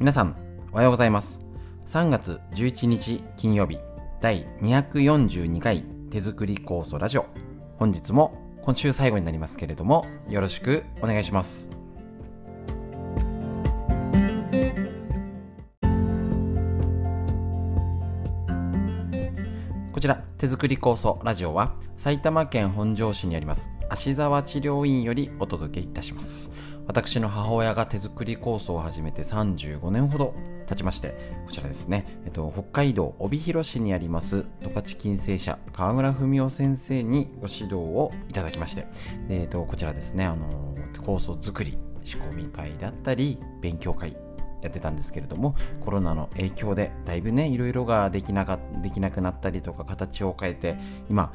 皆さんおはようございます。3月11日金曜日第242回手作り酵素ラジオ。本日も今週最後になりますけれどもよろしくお願いします。こちら手作り酵素ラジオは埼玉県本庄市にあります芦沢治療院よりお届けいたします。私の母親が手作り酵素を始めて35年ほど経ちましてこちらですね、えっと、北海道帯広市にあります十勝金星社川村文夫先生にご指導をいただきまして、えっと、こちらですねあの酵素作り仕込み会だったり勉強会やってたんですけれどもコロナの影響でだいぶねいろいろができなかできなくなったりとか形を変えて今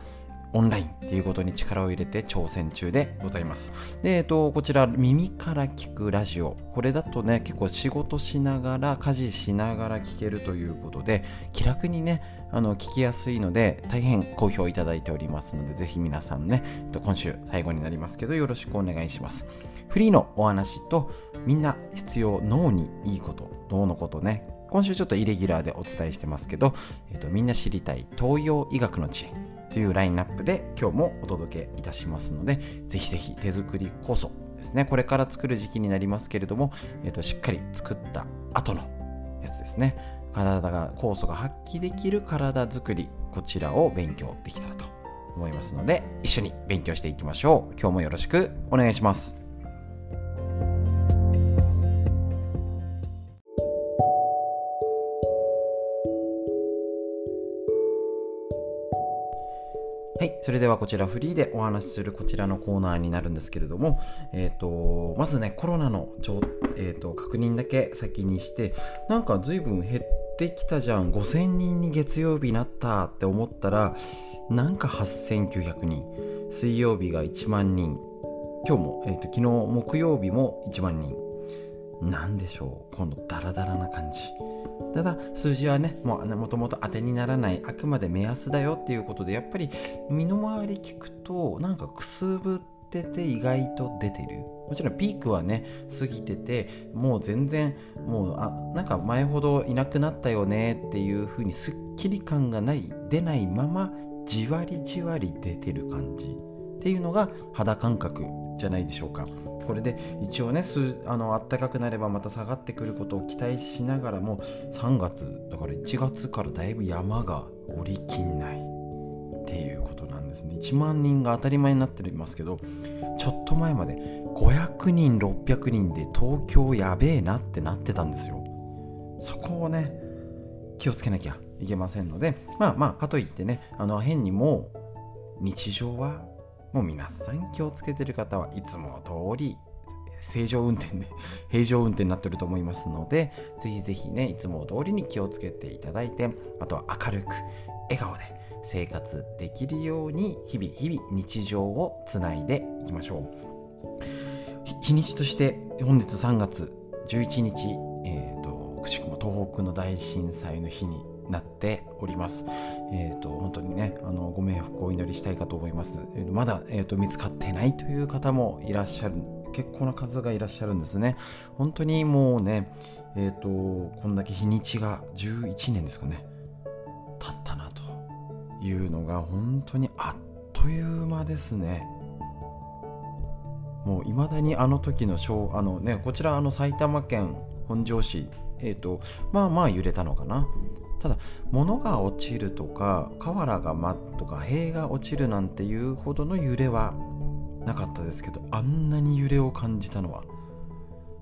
オンラインっていうことに力を入れて挑戦中でございます。で、えっと、こちら、耳から聞くラジオ。これだとね、結構仕事しながら、家事しながら聞けるということで、気楽にね、あの、聞きやすいので、大変好評いただいておりますので、ぜひ皆さんね、えっと今週最後になりますけど、よろしくお願いします。フリーのお話と、みんな必要、脳にいいこと、脳のことね、今週ちょっとイレギュラーでお伝えしてますけど、えっと、みんな知りたい東洋医学の知恵。というラインナップで今日もお届けいたしますので、ぜひぜひ手作り酵素ですね、これから作る時期になりますけれども、えーと、しっかり作った後のやつですね、体が酵素が発揮できる体作り、こちらを勉強できたらと思いますので、一緒に勉強していきましょう。今日もよろしくお願いします。それではこちらフリーでお話しするこちらのコーナーになるんですけれども、えっ、ー、と、まずね、コロナの、えーと、確認だけ先にして、なんか随分減ってきたじゃん、5000人に月曜日なったって思ったら、なんか8900人、水曜日が1万人、今日も、えーと、昨日木曜日も1万人、なんでしょう、このダラダラな感じ。ただ数字はねもともと当てにならないあくまで目安だよっていうことでやっぱり身の回り聞くとなんかくすぶってて意外と出てるもちろんピークはね過ぎててもう全然もうあなんか前ほどいなくなったよねっていう風にすっきり感がない出ないままじわりじわり出てる感じっていうのが肌感覚じゃないでしょうか。これで一応ねあの暖かくなればまた下がってくることを期待しながらも3月だから1月からだいぶ山が降りきんない。っていうことなんですね。1万人が当たり前になってますけどちょっと前まで500人600人で東京やべえなってなってたんですよ。そこをね気をつけなきゃいけませんのでまあまあかといってねあの変にも日常はもう皆さん気をつけてる方はいつも通り正常運転で 平常運転になってると思いますのでぜひぜひねいつも通りに気をつけていただいてあとは明るく笑顔で生活できるように日々日々日常をつないでいきましょう。日にちとして本日3月11日、えーと、くしくも東北の大震災の日になっております。えっ、ー、と、本当にね、あの、ご冥福をお祈りしたいかと思います。えー、まだ、えっ、ー、と、見つかってないという方もいらっしゃる、結構な数がいらっしゃるんですね。本当にもうね、えっ、と、こんだけ日にちが11年ですかね、経ったなというのが本当にあっという間ですね。もういまだにあの時の小あのねこちらあの埼玉県本庄市えっ、ー、とまあまあ揺れたのかなただ物が落ちるとか瓦が舞とか塀が落ちるなんていうほどの揺れはなかったですけどあんなに揺れを感じたのは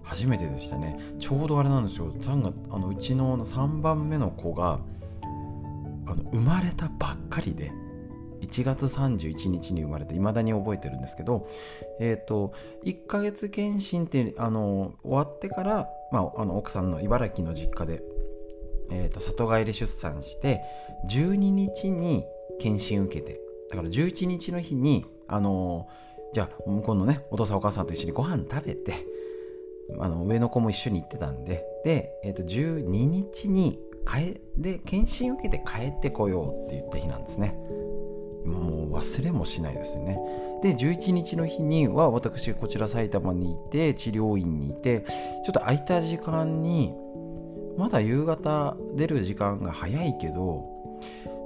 初めてでしたね。ちょうどあれなんですよ。3月あのうちの3番目の子があの生まれたばっかりで1月31日に生まれて未だに覚えてるんですけど、えっ、ー、と1ヶ月検診ってあの終わってから、まあ、あの奥さんの茨城の実家でえーと、里帰り出産して12日に検診受けてだから11日の日にあのー、じゃあ向こうのねお父さんお母さんと一緒にご飯食べてあの上の子も一緒に行ってたんでで、えーと、12日に帰で検診受けて帰ってこようって言った日なんですね。もう忘れもしないですよね。で11日の日には私こちら埼玉にいて治療院にいてちょっと空いた時間にまだ夕方出る時間が早いけど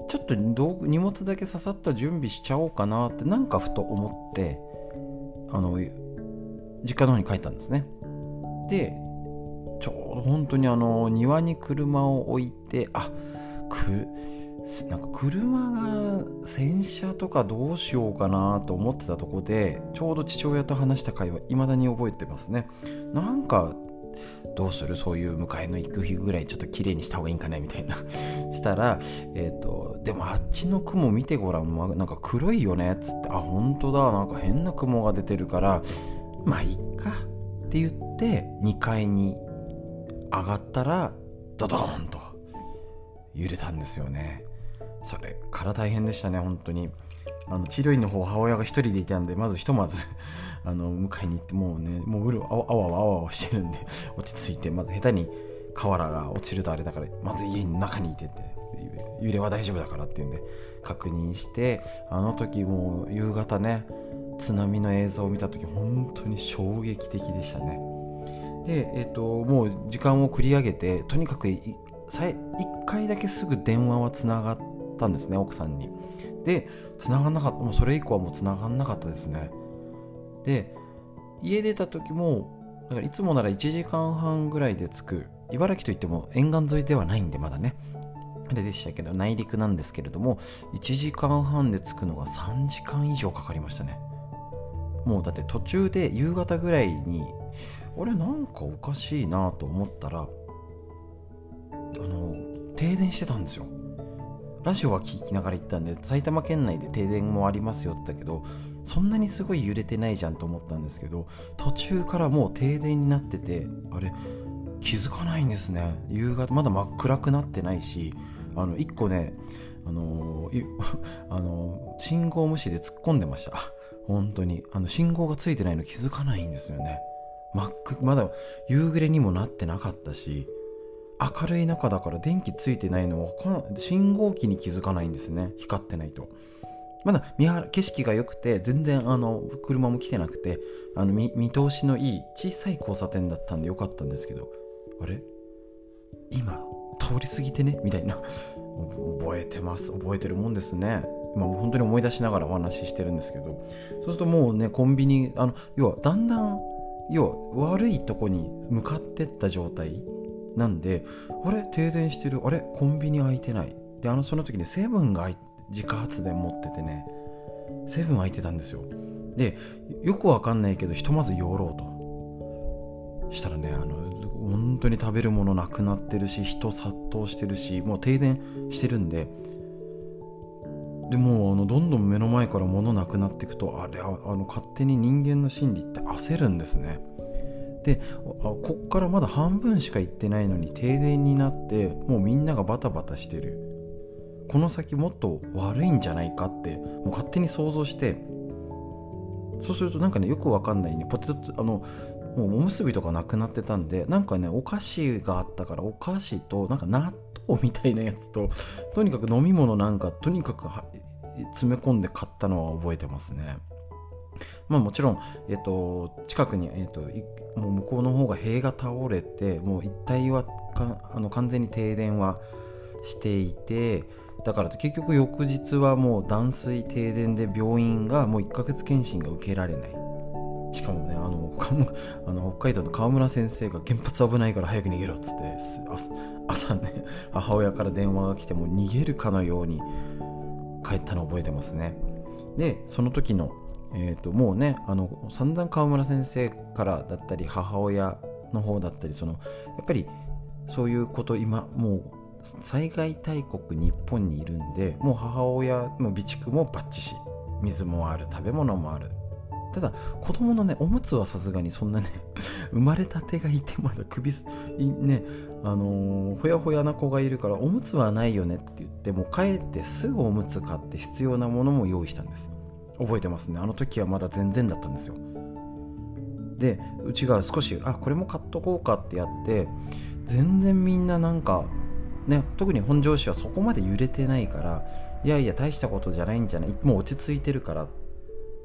ちょっと荷物だけささっと準備しちゃおうかなってなんかふと思ってあの実家の方に帰ったんですね。でちょうど本当にあの庭に車を置いてあくなんか車が洗車とかどうしようかなと思ってたとこでちょうど父親と話した会話いまだに覚えてますね。なんかどうする？そういう迎えの行く日ぐらいちょっと綺麗にした方がいいんかね？みたいな。したら、えっ、ー、と、でもあっちの雲見てごらん、ま、なんか黒いよね？っつって、あ、本当だ、なんか変な雲が出てるから、まあいっか。って言って2階に上がったら、ドドーンと揺れたんですよね。それから大変でしたね、本当に。あの治療院の方母親が一人でいたんでまずひとまず あの迎えに行ってもうねもううるあわあわあわあわしてるんで 落ち着いてまず下手に瓦が落ちるとあれだからまず家の中にいてって揺れは大丈夫だからっていうんで確認してあの時もう夕方ね津波の映像を見た時本当に衝撃的でしたね。で、えーと、もう時間を繰り上げてとにかく1回だけすぐ電話はつながったんですね奥さんに。で繋がんなかった。もうそれ以降はもう繋がんなかったですね。で家出た時もだからいつもなら1時間半ぐらいで着く。茨城といっても沿岸沿いではないんでまだね。あれでしたけど内陸なんですけれども1時間半で着くのが3時間以上かかりましたね。もうだって途中で夕方ぐらいに俺なんかおかしいなと思ったらあの停電してたんですよ。ラジオは聞きながら行ったんで埼玉県内で停電もありますよって言ったけどそんなにすごい揺れてないじゃんと思ったんですけど途中からもう停電になっててあれ気づかないんですね。夕方まだ真っ暗くなってないしあの1個ねあのー、あのー、信号無視で突っ込んでました。本当に。あの信号がついてないの気づかないんですよね。真っまだ夕暮れにもなってなかったし。明るい中だから電気ついてないのは信号機に気づかないんですね。光ってないと。まだ見晴景色が良くて全然あの車も来てなくてあの見通しのいい小さい交差点だったんでよかったんですけど。あれ？今通り過ぎてね？みたいな。覚えてます。覚えてるもんですね。今本当に思い出しながらお話ししてるんですけど。そうするともうねコンビニあの要はだんだん要は悪いとこに向かってった状態。なんであれ？停電してる。あれ？コンビニ開いてない。であのその時にセブンが自家発電持っててね。セブン開いてたんですよ。でよくわかんないけどひとまず寄ろうと。したらねあの本当に食べるものなくなってるし人殺到してるしもう停電してるんで。でもあのどんどん目の前から物なくなっていくとあれあの勝手に人間の心理って焦るんですね。でこっからまだ半分しか行ってないのに停電になってもうみんながバタバタしてる。この先もっと悪いんじゃないかってもう勝手に想像して。そうするとなんかねよくわかんないね。ポテトあのもうおむすびとかなくなってたんでなんかねお菓子があったからお菓子となんか納豆みたいなやつととにかく飲み物なんかとにかく詰め込んで買ったのは覚えてますね。まあもちろん、えっと、近くに、えっと、もう向こうの方が塀が倒れてもう一帯はあの完全に停電はしていてだから結局翌日はもう断水停電で病院がもう1ヶ月検診が受けられない。しかもねあのあの北海道の川村先生が原発危ないから早く逃げろっつって朝ね母親から電話が来ても逃げるかのように帰ったのを覚えてますね。でその時のえーと、もうねあの散々川村先生からだったり母親の方だったりそのやっぱりそういうこと今もう災害大国日本にいるんでもう母親の備蓄もバッチし水もある食べ物もある。ただ子供のねおむつはさすがにそんなね 生まれたてがいてまだ首ねあのー、ほやほやな子がいるからおむつはないよねって言ってもう帰ってすぐおむつ買って必要なものも用意したんです。覚えてますね。あの時はまだ全然だったんですよ。でうちが少しあこれも買っとこうかってやって全然みんななんかね特に本庄市はそこまで揺れてないからいやいや大したことじゃないんじゃないもう落ち着いてるから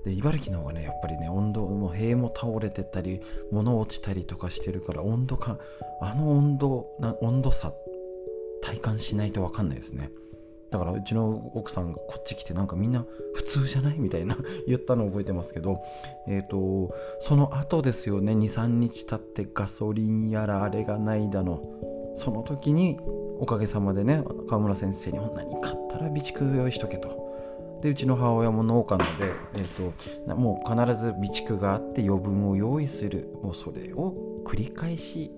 で茨城の方がねやっぱりね温度も塀も倒れてたり物落ちたりとかしてるから温度感あの温度な温度差体感しないと分かんないですね。だからうちの奥さんがこっち来てなんかみんな普通じゃないみたいな 言ったのを覚えてますけどえ、ー、とその後ですよね23日経ってガソリンやらあれがないだのその時におかげさまでね川村先生に何買ったら備蓄用意しとけと。でうちの母親も農家なので、えーと、もう必ず備蓄があって余分を用意する。もうそれを繰り返し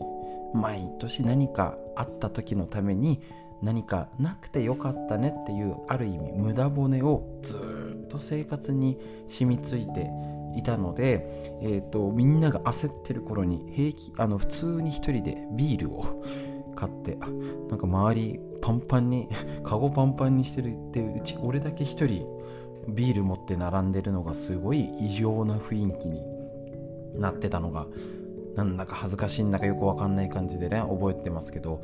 毎年何かあった時のために何かなくてよかったねっていうある意味無駄骨をずっと生活に染みついていたので、えーと、みんなが焦ってる頃に平気あの普通に一人でビールを買ってあなんか周りパンパンに カゴパンパンにしてるってうち俺だけ一人ビール持って並んでるのがすごい異常な雰囲気になってたのがなんだか恥ずかしいんだかよくわかんない感じでね覚えてますけど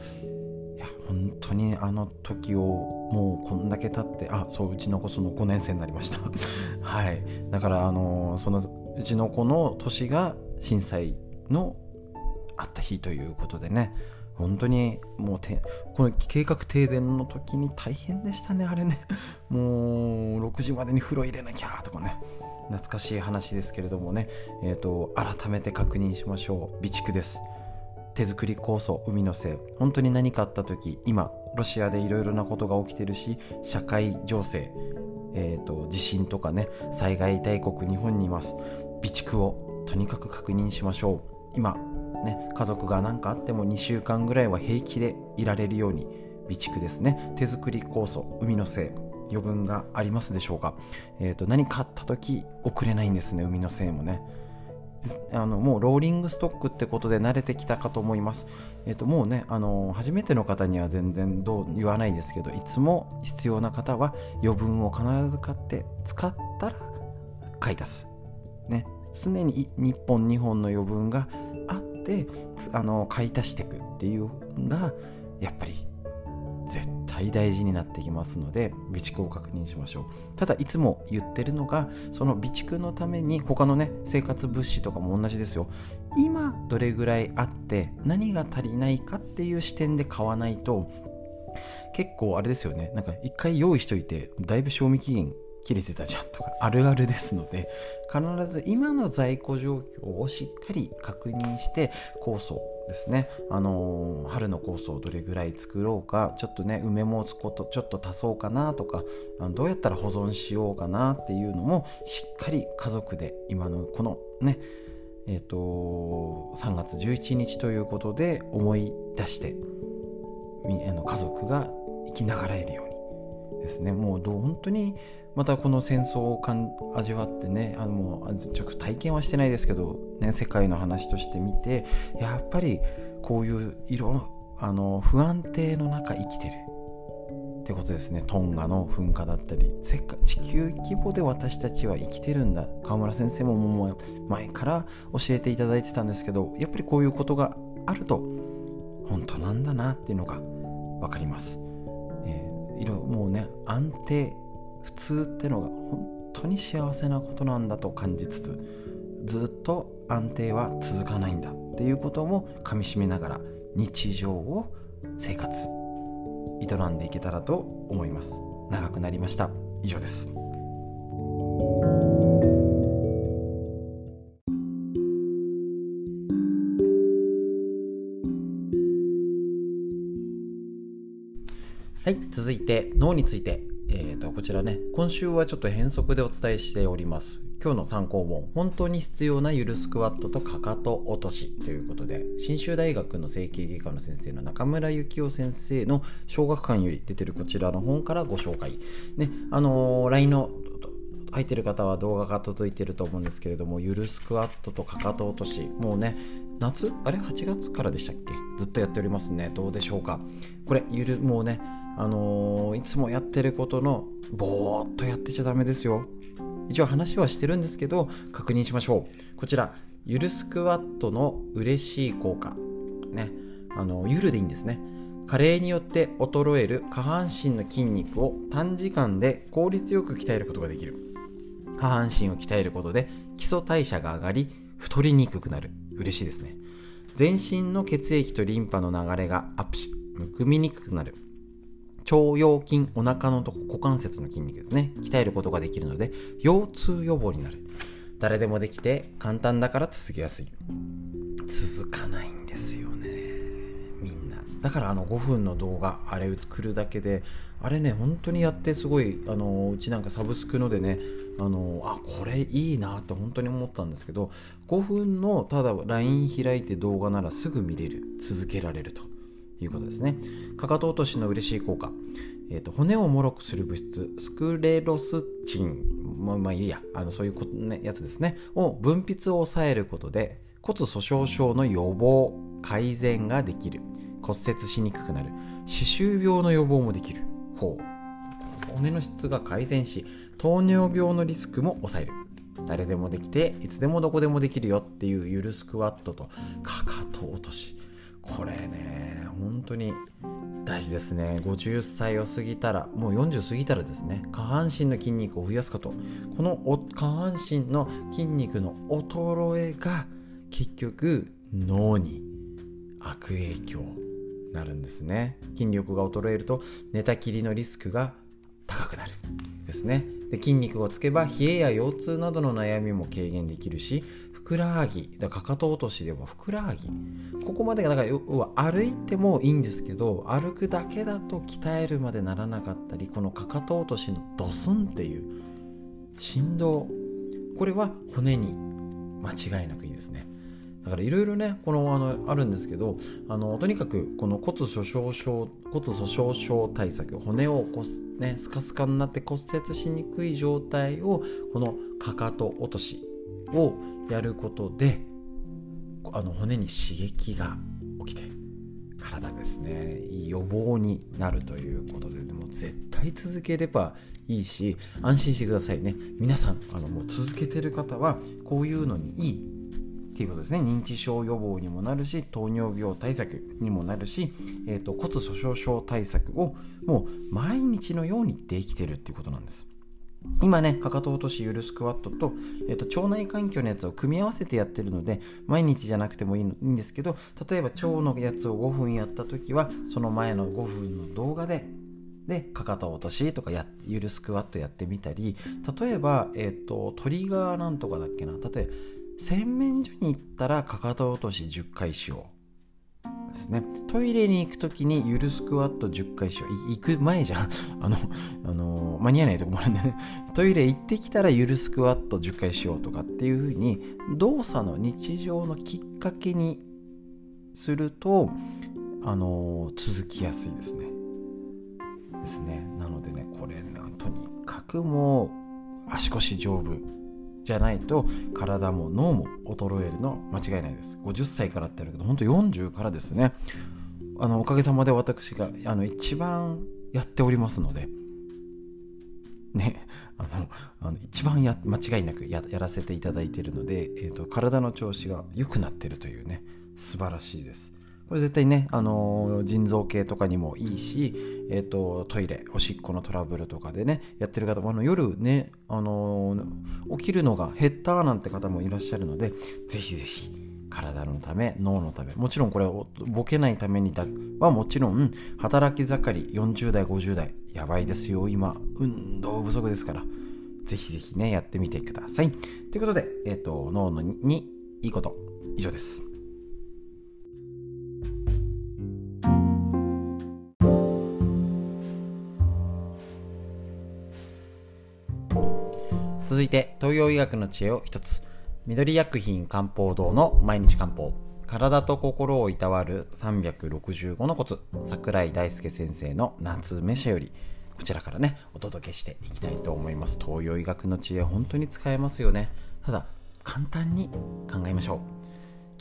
や本当にあの時をもうこんだけ経ってあそううちの子その5年生になりました。はい。だからあのそのうちの子の年が震災のあった日ということでね本当にもうてこの計画停電の時に大変でしたねあれね。もう6時までに風呂入れなきゃとかね。懐かしい話ですけれどもね、えーと、改めて確認しましょう。備蓄です。手作り酵素海のせい。本当に何かあった時今ロシアでいろいろなことが起きてるし社会情勢、えーと地震とかね災害大国日本にいます。備蓄をとにかく確認しましょう。今ね、家族が何かあっても2週間ぐらいは平気でいられるように備蓄ですね。手作り酵素海のせい余分がありますでしょうか、えーと、何かあった時遅れないんですね海のせいもね。あのもうローリングストックってことで慣れてきたかと思います。え、ー、ともうねあの初めての方には全然どう言わないですけどいつも必要な方は余分を必ず買って使ったら買い足す。ね常に1本2本の余分がであの買い足していくっていうのがやっぱり絶対大事になってきますので備蓄を確認しましょうただいつも言ってるのがその備蓄のために他のね生活物資とかも同じですよ。今どれぐらいあって何が足りないかっていう視点で買わないと結構あれですよね。なんか一回用意しといてだいぶ賞味期限切れてたじゃんとかあるあるですので必ず今の在庫状況をしっかり確認して酵素ですね、あのー、春の酵素をどれぐらい作ろうかちょっとね梅もつことちょっと足そうかなとかどうやったら保存しようかなっていうのもしっかり家族で今のこのねえーと、3月11日ということで思い出して家族が生きながらえるように。ですね。もうどう本当にまたこの戦争をかん味わってねあのもうちょっと体験はしてないですけど、ね、世界の話として見てやっぱりこういう色あの不安定の中生きてる。ってことですね。トンガの噴火だったり。世界地球規模で私たちは生きてるんだ。川村先生ももう前から教えていただいてたんですけどやっぱりこういうことがあると本当なんだなっていうのが分かります。えー、色もうね安定普通ってのが本当に幸せなことなんだと感じつつずっと安定は続かないんだっていうこともかみしめながら日常を生活営んでいけたらと思います。長くなりました。以上ですはい続いて脳について。えー、とこちらね今週はちょっと変則でお伝えしております。今日の参考本。本当に必要なゆるスクワットとかかと落としということで信州大学の整形外科の先生の中村幸夫先生の小学館より出てるこちらの本からご紹介。ねあのー、LINE の入ってる方は動画が届いてると思うんですけれどもゆるスクワットとかかと落とし。もうね夏？あれ？8月からでしたっけ？ずっとやっておりますね。どうでしょうか？これゆるもうねあのー、いつもやってることのぼーっとやってちゃダメですよ。一応話はしてるんですけど確認しましょう。こちらゆるスクワットの嬉しい効果。ね。あのゆるでいいんですね。加齢によって衰える下半身の筋肉を短時間で効率よく鍛えることができる。下半身を鍛えることで基礎代謝が上がり太りにくくなる。嬉しいですね。全身の血液とリンパの流れがアップしむくみにくくなる。腸腰筋お腹のとこ股関節の筋肉ですね。鍛えることができるので腰痛予防になる。誰でもできて簡単だから続けやすい。続かないんですよね。みんな。だからあの5分の動画あれ来るだけであれね本当にやってすごいあのうちなんかサブスクのでねあのあこれいいなって本当に思ったんですけど5分のただ LINE 開いて動画ならすぐ見れる。続けられると。いうことですね。かかと落としの嬉しい効果。えーと、骨をもろくする物質。スクレロスチン。もまあいいや。あのそういうこ、ね、やつですね。を分泌を抑えることで骨粗しょう症の予防改善ができる。骨折しにくくなる。歯周病の予防もできる。ほう。骨の質が改善し糖尿病のリスクも抑える。誰でもできていつでもどこでもできるよっていうゆるスクワットとかかと落とし。これね本当に大事ですね。50歳を過ぎたらもう40過ぎたらですね下半身の筋肉を増やすこと。この下半身の筋肉の衰えが結局脳に悪影響なるんですね。筋力が衰えると寝たきりのリスクが高くなるですね。で筋肉をつけば冷えや腰痛などの悩みも軽減できるしくらはぎ。だかかと落としではふくらはぎ。ここまでがだか要は歩いてもいいんですけど歩くだけだと鍛えるまでならなかったりこのかかと落としのドスンっていう振動。これは骨に間違いなくいいですね。だからいろいろねこのあのあるんですけどあのとにかくこの骨粗しょう症骨粗しょう症対策骨をこす、ね、スカスカになって骨折しにくい状態をこのかかと落としをやることであの骨に刺激が起きて体ですね予防になるということでも絶対続ければいいし安心してくださいね。皆さんあのもう続けてる方はこういうのにいいっていうことですね。認知症予防にもなるし糖尿病対策にもなるし、えーと、骨粗しょう症対策をもう毎日のようにできてるっていうことなんです。今ね、かかと落としゆるスクワットと、えっと、腸内環境のやつを組み合わせてやってるので、毎日じゃなくてもいいいいんですけど、例えば腸のやつを5分やった時は、その前の5分の動画で、で、かかと落としとかや、ゆるスクワットやってみたり、例えば、えっと、トリガーなんとかだっけな、例えば、洗面所に行ったらかかと落とし10回しよう。ですね。トイレに行く時にゆるスクワット10回しよう。行く前じゃん。あの、あの間に合わないとこもあるんでね。トイレ行ってきたらゆるスクワット10回しようとかっていう風に、動作の日常のきっかけにすると、あの続きやすいですね。ですね。なのでね、これ、とにかくもう足腰丈夫。じゃないと体も脳も衰えるの間違いないです。50歳からってあるけど本当40からですね。あのおかげさまで私があの一番やっておりますのでねあのあの一番や間違いなくやらせていただいているので、えーと体の調子が良くなってるというね素晴らしいです。これ絶対ね、あのー、腎臓系とかにもいいし、えーと、トイレおしっこのトラブルとかでねやってる方もあの。夜ね、あのー、起きるのが減ったなんて方もいらっしゃるのでぜひぜひ体のため脳のためもちろんこれボケないためにだはもちろん働き盛り40代50代やばいですよ。今運動不足ですからぜひぜひねやってみてください。ということで、えーと脳のにいいこと以上です。て東洋医学の知恵を一つ。緑薬品漢方堂の毎日漢方。体と心をいたわる365のコツ。桜井大輔先生の夏目社より。こちらからねお届けしていきたいと思います。東洋医学の知恵本当に使えますよね。ただ簡単に考えましょう。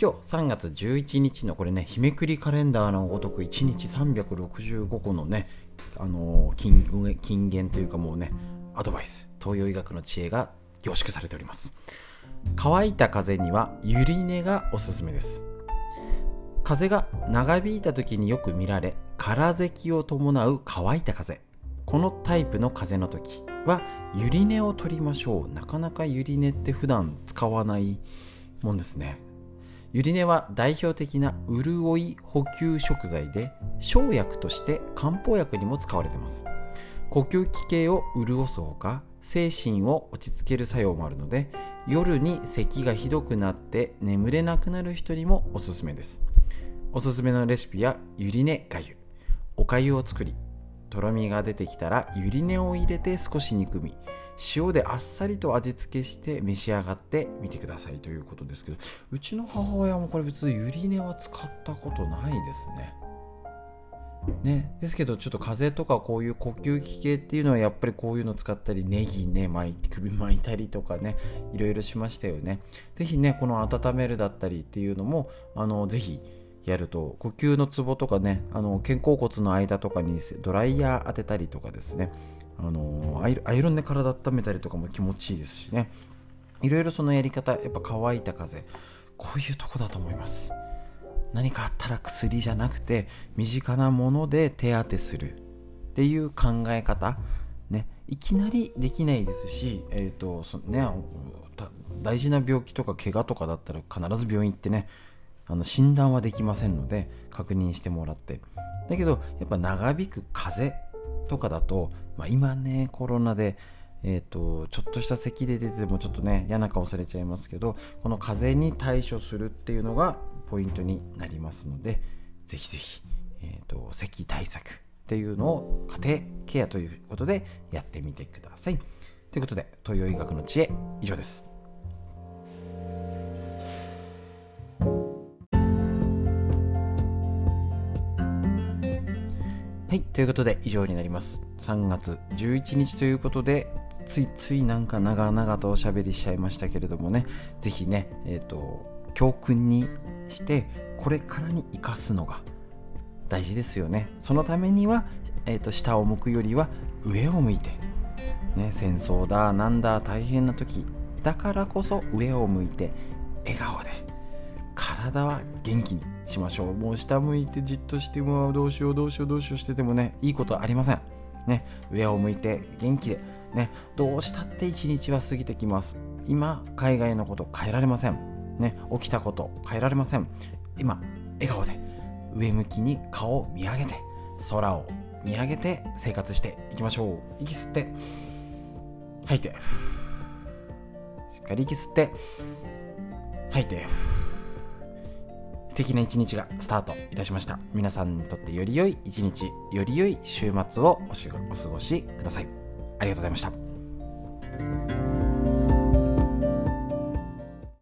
今日3月11日のこれね日めくりカレンダーのごとく1日365個のねあの金金言というかもうねアドバイス。東洋医学の知恵が凝縮されております。乾いた風にはゆり根がおすすめです。風が長引いた時によく見られ空咳を伴う乾いた風。このタイプの風の時はゆり根を取りましょう。なかなかゆり根って普段使わないもんですね。ゆり根は代表的な潤い補給食材で生薬として漢方薬にも使われてます。呼吸器系を潤すほか精神を落ち着ける作用もあるので夜に咳がひどくなって眠れなくなる人にもおすすめです。おすすめのレシピやゆり根がゆおかゆを作りとろみが出てきたらゆり根を入れて少し煮込み塩であっさりと味付けして召し上がってみてくださいということですけどうちの母親もこれ別にゆり根は使ったことないですね。ね、ですけどちょっと風邪とかこういう呼吸器系っていうのはやっぱりこういうの使ったりネギね巻いて首巻いたりとかねいろいろしましたよね。是非ねこの温めるだったりっていうのもあの是非やると呼吸のツボとかねあの肩甲骨の間とかにドライヤー当てたりとかですね。あのアイロンで体温めたりとかも気持ちいいですしね。いろいろそのやり方やっぱ乾いた風こういうとこだと思います。何かあったら薬じゃなくて身近なもので手当てする。っていう考え方。ね。いきなりできないですし、えーとそね、大事な病気とか怪我とかだったら必ず病院行ってねあの診断はできませんので確認してもらって。だけどやっぱ長引く風邪とかだと、まあ、今ねコロナでえーと、ちょっとした咳で出てもちょっとね嫌な顔されちゃいますけどこの風邪に対処するっていうのがポイントになりますのでぜひぜひ、えーと、咳対策っていうのを家庭ケアということでやってみてください。ということで東洋医学の知恵以上です。はい、ということで以上になります。3月11日ということで、ついついなんか長々とおしゃべりしちゃいましたけれどもね、ぜひね、えっ、ー、と、教訓にしてこれからに生かすのが大事ですよね。そのためには、えーと、下を向くよりは上を向いて、ね、戦争だなんだ大変な時。だからこそ上を向いて笑顔で。体は元気にしましょう。もう下向いてじっとしてもどうしようどうしようどうしようしててもねいいことありません。ね上を向いて元気で。ねどうしたって一日は過ぎてきます。今海外のこと変えられません。ね、起きたこと変えられません。今笑顔で上向きに顔を見上げて空を見上げて生活していきましょう。息吸って吐いてしっかり息吸って吐いて素敵な一日がスタートいたしました。皆さんにとってより良い一日より良い週末をお過ごしください。ありがとうございました。